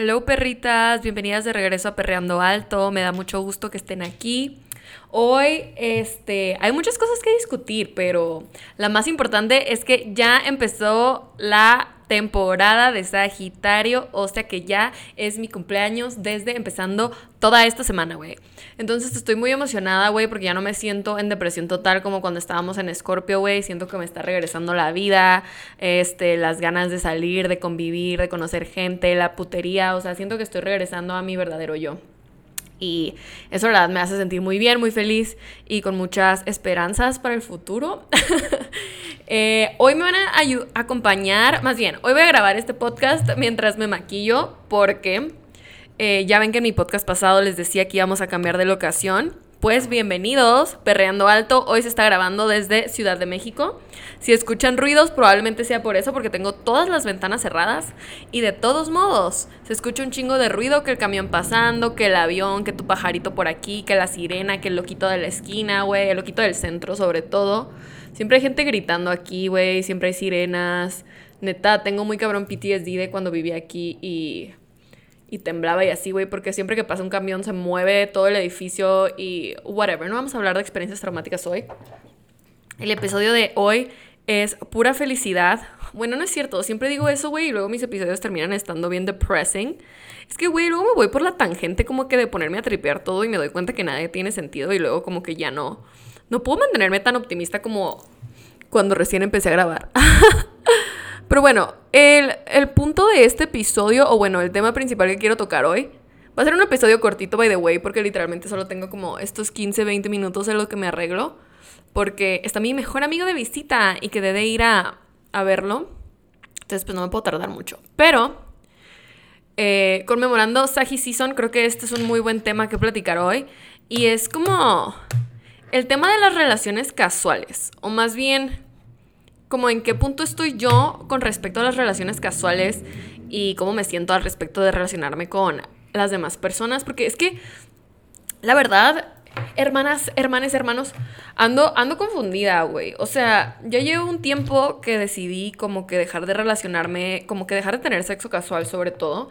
Hello perritas, bienvenidas de regreso a Perreando Alto, me da mucho gusto que estén aquí. Hoy este, hay muchas cosas que discutir, pero la más importante es que ya empezó la temporada de Sagitario, o sea que ya es mi cumpleaños desde empezando toda esta semana, güey. Entonces estoy muy emocionada, güey, porque ya no me siento en depresión total como cuando estábamos en Scorpio, güey. Siento que me está regresando la vida, este, las ganas de salir, de convivir, de conocer gente, la putería, o sea, siento que estoy regresando a mi verdadero yo. Y eso, la verdad, me hace sentir muy bien, muy feliz y con muchas esperanzas para el futuro. Eh, hoy me van a acompañar, más bien, hoy voy a grabar este podcast mientras me maquillo porque eh, ya ven que en mi podcast pasado les decía que íbamos a cambiar de locación. Pues bienvenidos, Perreando Alto. Hoy se está grabando desde Ciudad de México. Si escuchan ruidos, probablemente sea por eso, porque tengo todas las ventanas cerradas. Y de todos modos, se escucha un chingo de ruido: que el camión pasando, que el avión, que tu pajarito por aquí, que la sirena, que el loquito de la esquina, güey, el loquito del centro, sobre todo. Siempre hay gente gritando aquí, güey, siempre hay sirenas. Neta, tengo muy cabrón PTSD de cuando vivía aquí y y temblaba y así, güey, porque siempre que pasa un camión se mueve todo el edificio y whatever. No vamos a hablar de experiencias traumáticas hoy. El episodio de hoy es pura felicidad. Bueno, no es cierto, siempre digo eso, güey, y luego mis episodios terminan estando bien depressing. Es que, güey, luego me voy por la tangente como que de ponerme a tripear todo y me doy cuenta que nada tiene sentido y luego como que ya no. No puedo mantenerme tan optimista como cuando recién empecé a grabar. Pero bueno, el, punto de este episodio, o bueno, el tema principal que quiero tocar hoy, va a ser un episodio cortito, by the way, porque literalmente solo tengo como estos 15, 20 minutos en lo que me arreglo, porque está mi mejor amigo de visita y que debe ir a, verlo. Entonces, pues no me puedo tardar mucho. Pero, eh, conmemorando Sagi Season, creo que este es un muy buen tema que platicar hoy. Y es como el tema de las relaciones casuales, o más bien como en qué punto estoy yo con respecto a las relaciones casuales y cómo me siento al respecto de relacionarme con las demás personas, porque es que, la verdad, hermanas, hermanes, hermanos, ando, ando confundida, güey. O sea, yo llevo un tiempo que decidí como que dejar de relacionarme, como que dejar de tener sexo casual sobre todo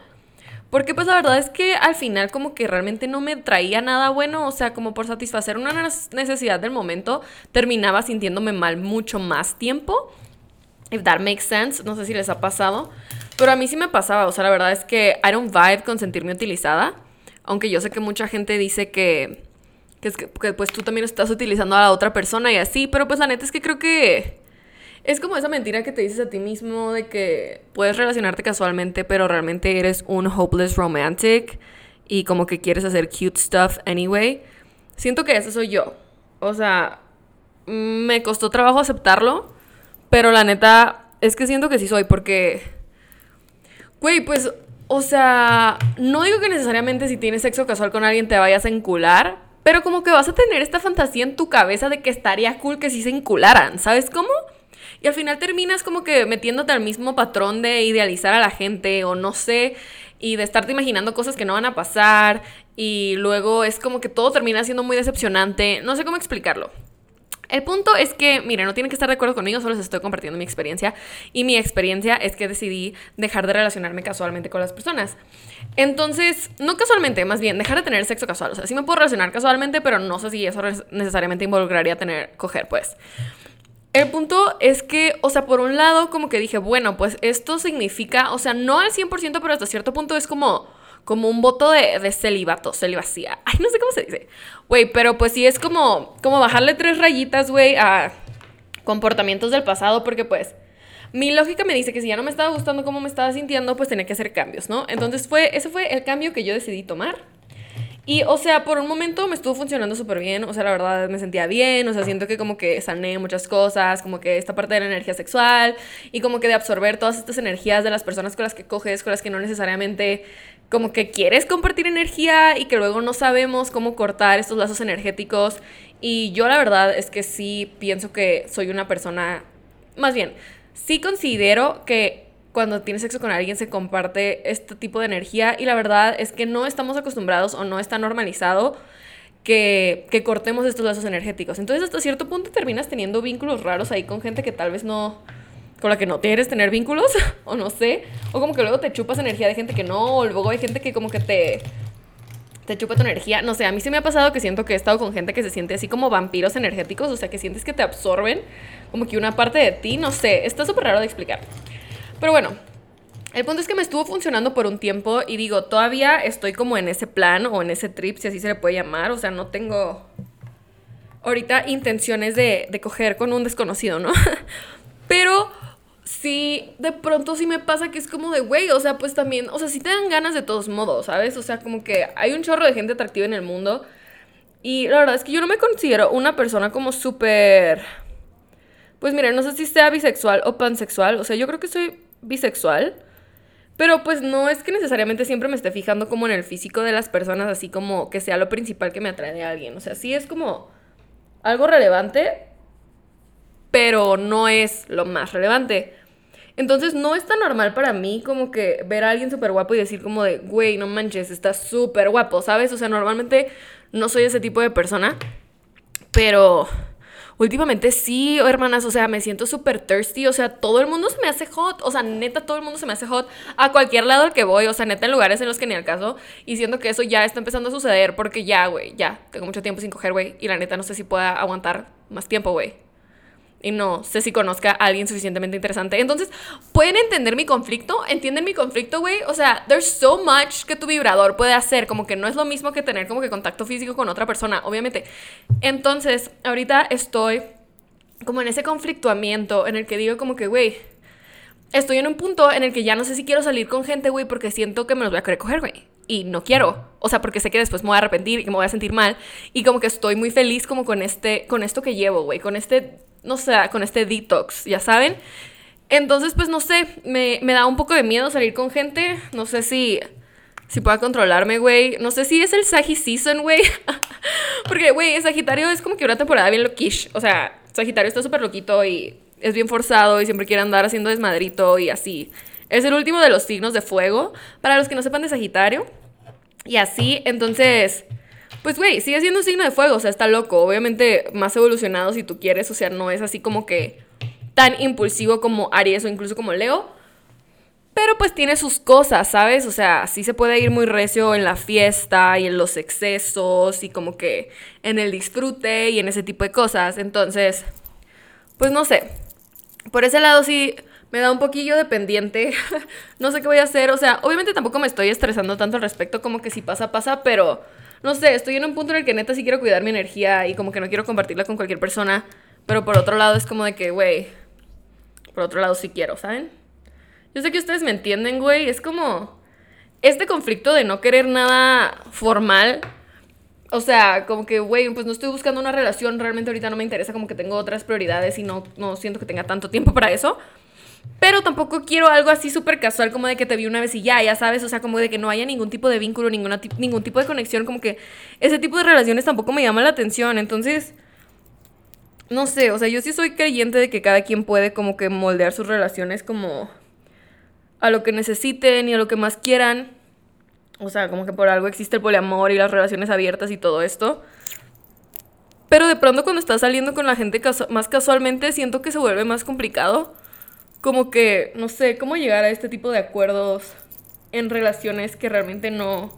porque pues la verdad es que al final como que realmente no me traía nada bueno, o sea, como por satisfacer una necesidad del momento, terminaba sintiéndome mal mucho más tiempo. If that makes sense, no sé si les ha pasado, pero a mí sí me pasaba, o sea, la verdad es que I don't vibe con sentirme utilizada, aunque yo sé que mucha gente dice que, que, es que, que pues tú también estás utilizando a la otra persona y así, pero pues la neta es que creo que es como esa mentira que te dices a ti mismo de que puedes relacionarte casualmente, pero realmente eres un hopeless romantic y como que quieres hacer cute stuff anyway. Siento que eso soy yo. O sea, me costó trabajo aceptarlo, pero la neta es que siento que sí soy porque... Güey, pues, o sea, no digo que necesariamente si tienes sexo casual con alguien te vayas a encular, pero como que vas a tener esta fantasía en tu cabeza de que estaría cool que sí se encularan, ¿sabes cómo? Y al final terminas como que metiéndote al mismo patrón de idealizar a la gente o no sé, y de estarte imaginando cosas que no van a pasar y luego es como que todo termina siendo muy decepcionante. No sé cómo explicarlo. El punto es que, mire, no tienen que estar de acuerdo conmigo, solo les estoy compartiendo mi experiencia. Y mi experiencia es que decidí dejar de relacionarme casualmente con las personas. Entonces, no casualmente, más bien, dejar de tener sexo casual. O sea, sí me puedo relacionar casualmente, pero no sé si eso necesariamente involucraría tener, coger, pues. El punto es que, o sea, por un lado, como que dije, bueno, pues esto significa, o sea, no al 100%, pero hasta cierto punto es como, como un voto de, de celibato, celibacía. Ay, no sé cómo se dice. Güey, pero pues sí es como, como bajarle tres rayitas, güey, a comportamientos del pasado, porque pues mi lógica me dice que si ya no me estaba gustando cómo me estaba sintiendo, pues tenía que hacer cambios, ¿no? Entonces fue, ese fue el cambio que yo decidí tomar. Y, o sea, por un momento me estuvo funcionando súper bien, o sea, la verdad me sentía bien, o sea, siento que como que sané muchas cosas, como que esta parte de la energía sexual y como que de absorber todas estas energías de las personas con las que coges, con las que no necesariamente como que quieres compartir energía y que luego no sabemos cómo cortar estos lazos energéticos. Y yo la verdad es que sí pienso que soy una persona, más bien, sí considero que cuando tienes sexo con alguien se comparte este tipo de energía y la verdad es que no estamos acostumbrados o no está normalizado que, que, cortemos estos lazos energéticos. Entonces hasta cierto punto terminas teniendo vínculos raros ahí con gente que tal vez no, con la que no quieres tener vínculos, o no sé, o como que luego te chupas energía de gente que no, o luego hay gente que como que te te chupa tu energía. No sé, a mí sí me ha pasado que siento que he estado con gente que se siente así como vampiros energéticos, o sea, que sientes que te absorben como que una parte de ti, no sé, está súper raro de explicar. Pero bueno, el punto es que me estuvo funcionando por un tiempo y digo, todavía estoy como en ese plan o en ese trip, si así se le puede llamar, o sea, no tengo ahorita intenciones de, de coger con un desconocido, ¿no? Pero sí, de pronto sí me pasa que es como de, güey, o sea, pues también, o sea, sí te dan ganas de todos modos, ¿sabes? O sea, como que hay un chorro de gente atractiva en el mundo. Y la verdad es que yo no me considero una persona como súper... Pues mira, no sé si sea bisexual o pansexual, o sea, yo creo que soy bisexual. Pero pues no es que necesariamente siempre me esté fijando como en el físico de las personas, así como que sea lo principal que me atrae a alguien. O sea, sí es como algo relevante, pero no es lo más relevante. Entonces no es tan normal para mí como que ver a alguien súper guapo y decir como de, güey, no manches, está súper guapo, ¿sabes? O sea, normalmente no soy ese tipo de persona, pero últimamente sí, hermanas, o sea, me siento súper thirsty, o sea, todo el mundo se me hace hot, o sea, neta, todo el mundo se me hace hot a cualquier lado al que voy, o sea, neta, en lugares en los que ni al caso, y siento que eso ya está empezando a suceder porque ya, güey, ya, tengo mucho tiempo sin coger, güey, y la neta no sé si pueda aguantar más tiempo, güey y no sé si conozca a alguien suficientemente interesante. Entonces, ¿pueden entender mi conflicto? ¿Entienden mi conflicto, güey? O sea, there's so much que tu vibrador puede hacer, como que no es lo mismo que tener como que contacto físico con otra persona, obviamente. Entonces, ahorita estoy como en ese conflictuamiento en el que digo como que, güey, estoy en un punto en el que ya no sé si quiero salir con gente, güey, porque siento que me los voy a querer coger, güey. Y no quiero. O sea, porque sé que después me voy a arrepentir y que me voy a sentir mal. Y como que estoy muy feliz como con este, con esto que llevo, güey. Con este no sé, con este detox, ya saben. Entonces, pues no sé, me, da un poco de miedo salir con gente. No sé si, si pueda controlarme, güey. No sé si es el Sagi Season, güey. Porque, güey, Sagitario es como que una temporada bien loquish. O sea, Sagitario está súper loquito y es bien forzado y siempre quiere andar haciendo desmadrito y así. Es el último de los signos de fuego. Para los que no sepan de Sagitario. Y así, entonces pues, güey, sigue siendo un signo de fuego, o sea, está loco. Obviamente, más evolucionado si tú quieres, o sea, no es así como que tan impulsivo como Aries o incluso como Leo. Pero pues tiene sus cosas, ¿sabes? O sea, sí se puede ir muy recio en la fiesta y en los excesos y como que en el disfrute y en ese tipo de cosas. Entonces, pues no sé. Por ese lado sí me da un poquillo de pendiente. no sé qué voy a hacer. O sea, obviamente tampoco me estoy estresando tanto al respecto como que si pasa, pasa, pero no sé, estoy en un punto en el que neta sí quiero cuidar mi energía y como que no quiero compartirla con cualquier persona, pero por otro lado es como de que, güey, por otro lado sí quiero, ¿saben? Yo sé que ustedes me entienden, güey, es como este conflicto de no querer nada formal. O sea, como que, güey, pues no estoy buscando una relación, realmente ahorita no me interesa, como que tengo otras prioridades y no, no siento que tenga tanto tiempo para eso. Pero tampoco quiero algo así súper casual como de que te vi una vez y ya, ya sabes, o sea, como de que no haya ningún tipo de vínculo, ninguna, ningún tipo de conexión, como que ese tipo de relaciones tampoco me llama la atención. Entonces, no sé, o sea, yo sí soy creyente de que cada quien puede como que moldear sus relaciones como a lo que necesiten y a lo que más quieran. O sea, como que por algo existe el poliamor y las relaciones abiertas y todo esto. Pero de pronto cuando estás saliendo con la gente más casualmente, siento que se vuelve más complicado como que, no sé, cómo llegar a este tipo de acuerdos en relaciones que realmente no...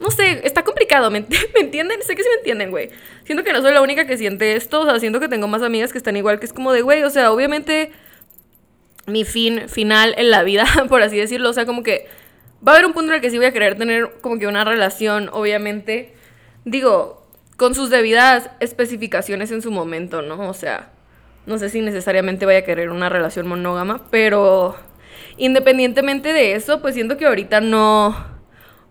No sé, está complicado, ¿me, entienden? Sé que sí me entienden, güey. Siento que no soy la única que siente esto, o sea, siento que tengo más amigas que están igual, que es como de, güey, o sea, obviamente mi fin final en la vida, por así decirlo, o sea, como que va a haber un punto en el que sí voy a querer tener como que una relación, obviamente, digo, con sus debidas especificaciones en su momento, ¿no? O sea, no sé si necesariamente vaya a querer una relación monógama, pero independientemente de eso, pues siento que ahorita no...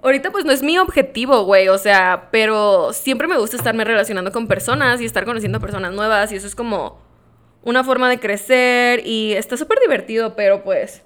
Ahorita pues no es mi objetivo, güey, o sea, pero siempre me gusta estarme relacionando con personas y estar conociendo personas nuevas y eso es como una forma de crecer y está súper divertido, pero pues...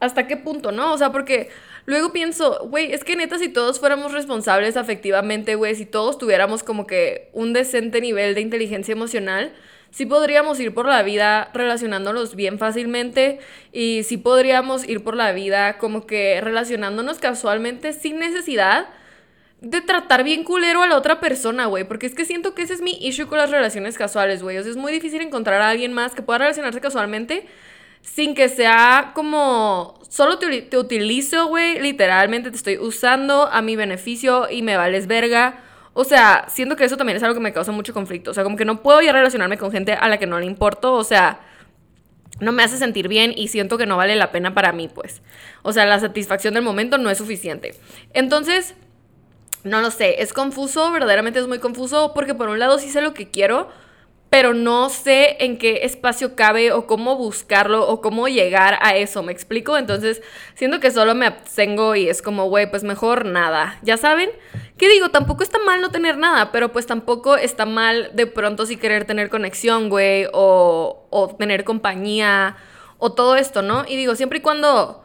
¿Hasta qué punto, no? O sea, porque luego pienso, güey, es que neta, si todos fuéramos responsables afectivamente, güey, si todos tuviéramos como que un decente nivel de inteligencia emocional, sí podríamos ir por la vida relacionándonos bien fácilmente y sí podríamos ir por la vida como que relacionándonos casualmente sin necesidad de tratar bien culero a la otra persona, güey. Porque es que siento que ese es mi issue con las relaciones casuales, güey. O sea, es muy difícil encontrar a alguien más que pueda relacionarse casualmente sin que sea como solo te, te utilizo, güey, literalmente te estoy usando a mi beneficio y me vales verga. O sea, siento que eso también es algo que me causa mucho conflicto. O sea, como que no puedo ya relacionarme con gente a la que no le importo. O sea, no me hace sentir bien y siento que no vale la pena para mí, pues. O sea, la satisfacción del momento no es suficiente. Entonces, no lo sé, es confuso, verdaderamente es muy confuso porque por un lado sí sé lo que quiero, pero no sé en qué espacio cabe o cómo buscarlo o cómo llegar a eso, ¿me explico? Entonces, siento que solo me abstengo y es como, güey, pues mejor nada. ¿Ya saben? ¿Qué digo? Tampoco está mal no tener nada, pero pues tampoco está mal de pronto si querer tener conexión, güey, o, o tener compañía, o todo esto, ¿no? Y digo, siempre y cuando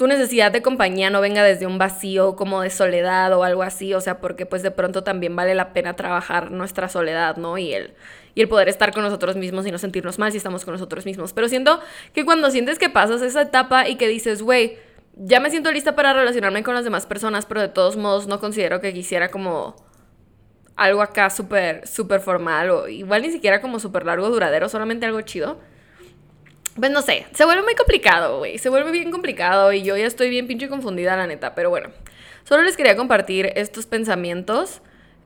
tu necesidad de compañía no venga desde un vacío como de soledad o algo así, o sea, porque pues de pronto también vale la pena trabajar nuestra soledad, ¿no? Y el, y el poder estar con nosotros mismos y no sentirnos mal si estamos con nosotros mismos. Pero siento que cuando sientes que pasas esa etapa y que dices, güey, ya me siento lista para relacionarme con las demás personas, pero de todos modos no considero que quisiera como algo acá súper, súper formal o igual ni siquiera como súper largo, duradero, solamente algo chido pues no sé, se vuelve muy complicado, güey. Se vuelve bien complicado y yo ya estoy bien pinche confundida, la neta. Pero bueno, solo les quería compartir estos pensamientos.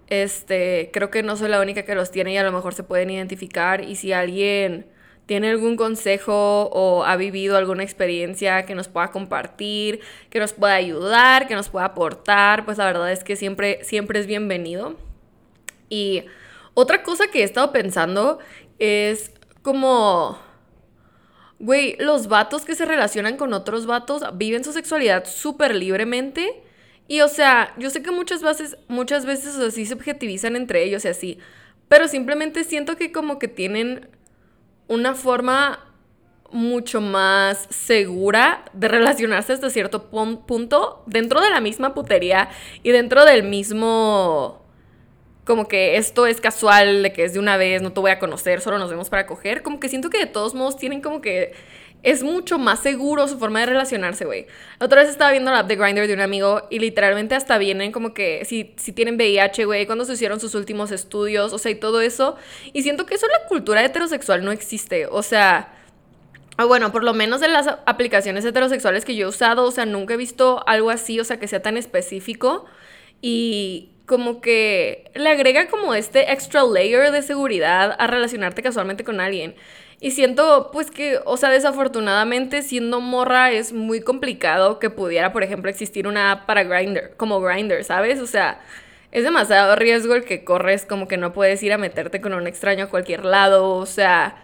Este, creo que no soy la única que los tiene y a lo mejor se pueden identificar. Y si alguien tiene algún consejo o ha vivido alguna experiencia que nos pueda compartir, que nos pueda ayudar, que nos pueda aportar, pues la verdad es que siempre, siempre es bienvenido. Y otra cosa que he estado pensando es como Güey, los vatos que se relacionan con otros vatos viven su sexualidad súper libremente. Y o sea, yo sé que muchas veces, muchas veces así se objetivizan entre ellos y así. Pero simplemente siento que como que tienen una forma mucho más segura de relacionarse hasta cierto punto dentro de la misma putería y dentro del mismo como que esto es casual, de que es de una vez, no te voy a conocer, solo nos vemos para coger, como que siento que de todos modos tienen como que es mucho más seguro su forma de relacionarse, güey. Otra vez estaba viendo la app de Grindr de un amigo y literalmente hasta vienen como que si, si tienen VIH, güey, cuando se hicieron sus últimos estudios, o sea, y todo eso. Y siento que eso en la cultura heterosexual no existe, o sea... bueno, por lo menos en las aplicaciones heterosexuales que yo he usado, o sea, nunca he visto algo así, o sea, que sea tan específico. Y, como que le agrega como este extra layer de seguridad a relacionarte casualmente con alguien. Y siento pues que, o sea, desafortunadamente siendo morra es muy complicado que pudiera, por ejemplo, existir una app para Grindr, como Grindr, ¿sabes? O sea, es demasiado riesgo el que corres como que no puedes ir a meterte con un extraño a cualquier lado, o sea...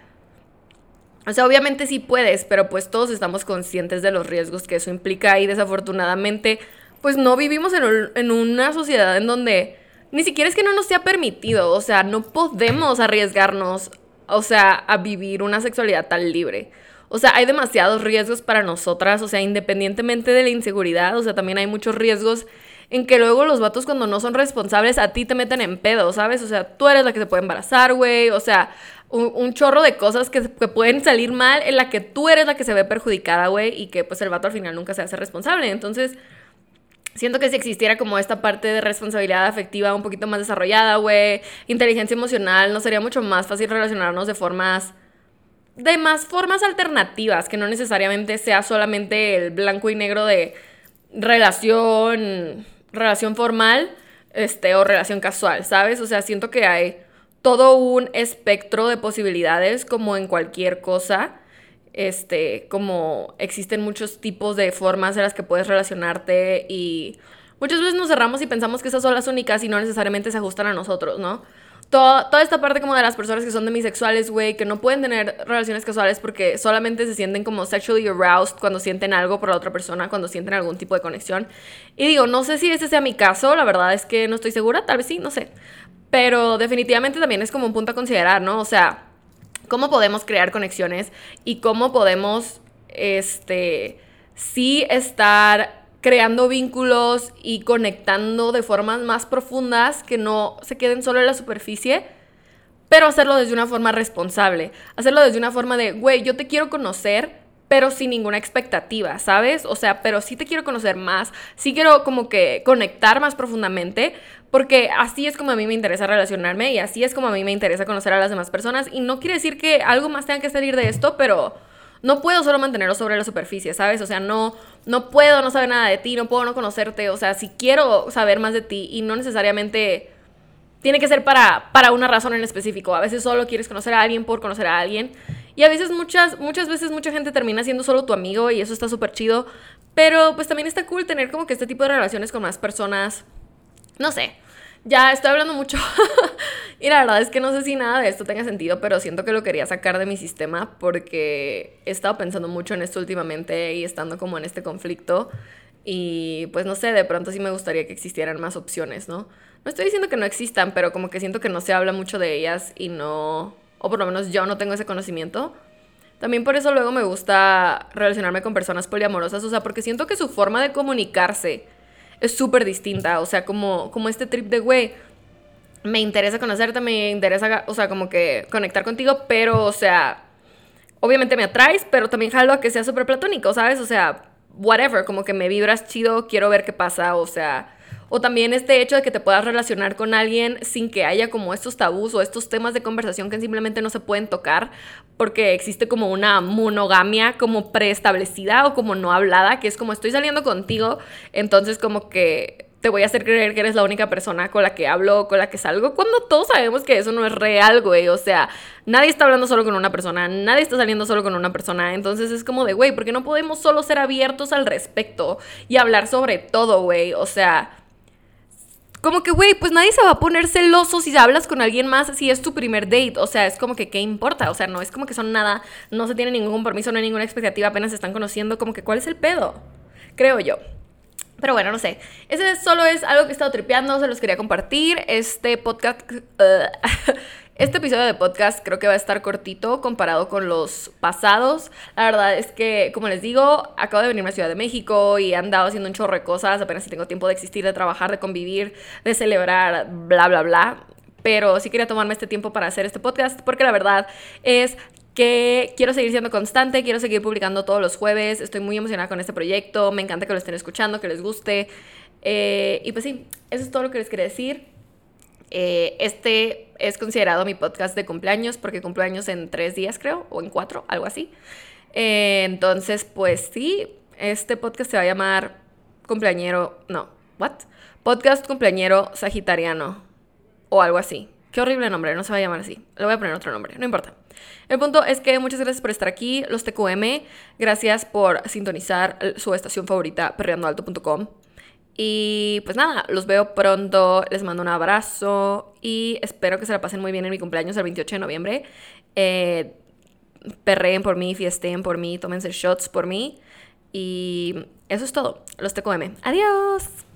O sea, obviamente sí puedes, pero pues todos estamos conscientes de los riesgos que eso implica y desafortunadamente pues no vivimos en, una sociedad en donde ni siquiera es que no nos sea permitido, o sea, no podemos arriesgarnos, o sea, a vivir una sexualidad tan libre. O sea, hay demasiados riesgos para nosotras, o sea, independientemente de la inseguridad, o sea, también hay muchos riesgos en que luego los vatos cuando no son responsables a ti te meten en pedo, ¿sabes? O sea, tú eres la que se puede embarazar, güey, o sea, un, chorro de cosas que, que, pueden salir mal en la que tú eres la que se ve perjudicada, güey, y que pues el vato al final nunca se hace responsable. Entonces, Siento que si existiera como esta parte de responsabilidad afectiva un poquito más desarrollada, güey, inteligencia emocional, nos sería mucho más fácil relacionarnos de formas de más formas alternativas, que no necesariamente sea solamente el blanco y negro de relación relación formal, este o relación casual, ¿sabes? O sea, siento que hay todo un espectro de posibilidades como en cualquier cosa este, como existen muchos tipos de formas en las que puedes relacionarte y muchas veces nos cerramos y pensamos que esas son las únicas y no necesariamente se ajustan a nosotros, ¿no? Toda, toda esta parte como de las personas que son demisexuales, güey, que no pueden tener relaciones casuales porque solamente se sienten como sexually aroused cuando sienten algo por la otra persona, cuando sienten algún tipo de conexión. Y digo, no sé si ese sea mi caso, la verdad es que no estoy segura, tal vez sí, no sé. Pero definitivamente también es como un punto a considerar, ¿no? O sea, cómo podemos crear conexiones y cómo podemos, este, sí estar creando vínculos y conectando de formas más profundas que no se queden solo en la superficie, pero hacerlo desde una forma responsable, hacerlo desde una forma de, güey, yo te quiero conocer, pero sin ninguna expectativa, ¿sabes? O sea, pero sí te quiero conocer más, sí quiero como que conectar más profundamente, porque así es como a mí me interesa relacionarme y así es como a mí me interesa conocer a las demás personas. Y no quiere decir que algo más tenga que salir de esto, pero no puedo solo mantenerlo sobre la superficie, ¿sabes? O sea, no, no puedo no saber nada de ti, no puedo no conocerte. O sea, si quiero saber más de ti y no necesariamente tiene que ser para, para una razón en específico. A veces solo quieres conocer a alguien por conocer a alguien. Y a veces, muchas, muchas veces, mucha gente termina siendo solo tu amigo y eso está súper chido. Pero pues también está cool tener como que este tipo de relaciones con más personas. No sé. Ya estoy hablando mucho. y la verdad es que no sé si nada de esto tenga sentido, pero siento que lo quería sacar de mi sistema porque he estado pensando mucho en esto últimamente y estando como en este conflicto. Y pues no sé, de pronto sí me gustaría que existieran más opciones, ¿no? No estoy diciendo que no existan, pero como que siento que no se habla mucho de ellas y no, o por lo menos yo no tengo ese conocimiento. También por eso luego me gusta relacionarme con personas poliamorosas, o sea, porque siento que su forma de comunicarse es súper distinta, o sea, como, como este trip de, güey, me interesa conocerte, me interesa, o sea, como que conectar contigo, pero, o sea, obviamente me atraes, pero también jalo a que sea súper platónico, ¿sabes? O sea, whatever, como que me vibras chido, quiero ver qué pasa, o sea, o también este hecho de que te puedas relacionar con alguien sin que haya como estos tabús o estos temas de conversación que simplemente no se pueden tocar porque existe como una monogamia como preestablecida o como no hablada, que es como estoy saliendo contigo, entonces como que te voy a hacer creer que eres la única persona con la que hablo, con la que salgo, cuando todos sabemos que eso no es real, güey. O sea, nadie está hablando solo con una persona, nadie está saliendo solo con una persona. Entonces es como de, güey, ¿por qué no podemos solo ser abiertos al respecto y hablar sobre todo, güey? O sea, como que, güey, pues nadie se va a poner celoso si hablas con alguien más si es tu primer date. O sea, es como que, ¿qué importa? O sea, no es como que son nada, no se tiene ningún compromiso, no hay ninguna expectativa, apenas se están conociendo. Como que, ¿cuál es el pedo? Creo yo. Pero bueno, no sé. Ese solo es algo que he estado tripeando, se los quería compartir. Este podcast. Uh, este episodio de podcast creo que va a estar cortito comparado con los pasados. La verdad es que, como les digo, acabo de venirme a Ciudad de México y he andado haciendo un chorro de cosas. Apenas si tengo tiempo de existir, de trabajar, de convivir, de celebrar, bla, bla, bla. Pero sí quería tomarme este tiempo para hacer este podcast porque la verdad es que quiero seguir siendo constante, quiero seguir publicando todos los jueves, estoy muy emocionada con este proyecto, me encanta que lo estén escuchando, que les guste. Eh, y pues sí, eso es todo lo que les quería decir. Eh, este es considerado mi podcast de cumpleaños porque cumpleaños en tres días, creo, o en cuatro, algo así. Eh, entonces, pues sí, este podcast se va a llamar Cumpleañero. No, ¿what? Podcast Cumpleañero Sagitariano. O algo así. Qué horrible nombre, no se va a llamar así. Le voy a poner otro nombre, no importa. El punto es que muchas gracias por estar aquí, los TQM. Gracias por sintonizar su estación favorita, perreandoalto.com. Y pues nada, los veo pronto, les mando un abrazo y espero que se la pasen muy bien en mi cumpleaños el 28 de noviembre. Eh, perreen por mí, fiesten por mí, tómense shots por mí. Y eso es todo. Los TQM. Adiós.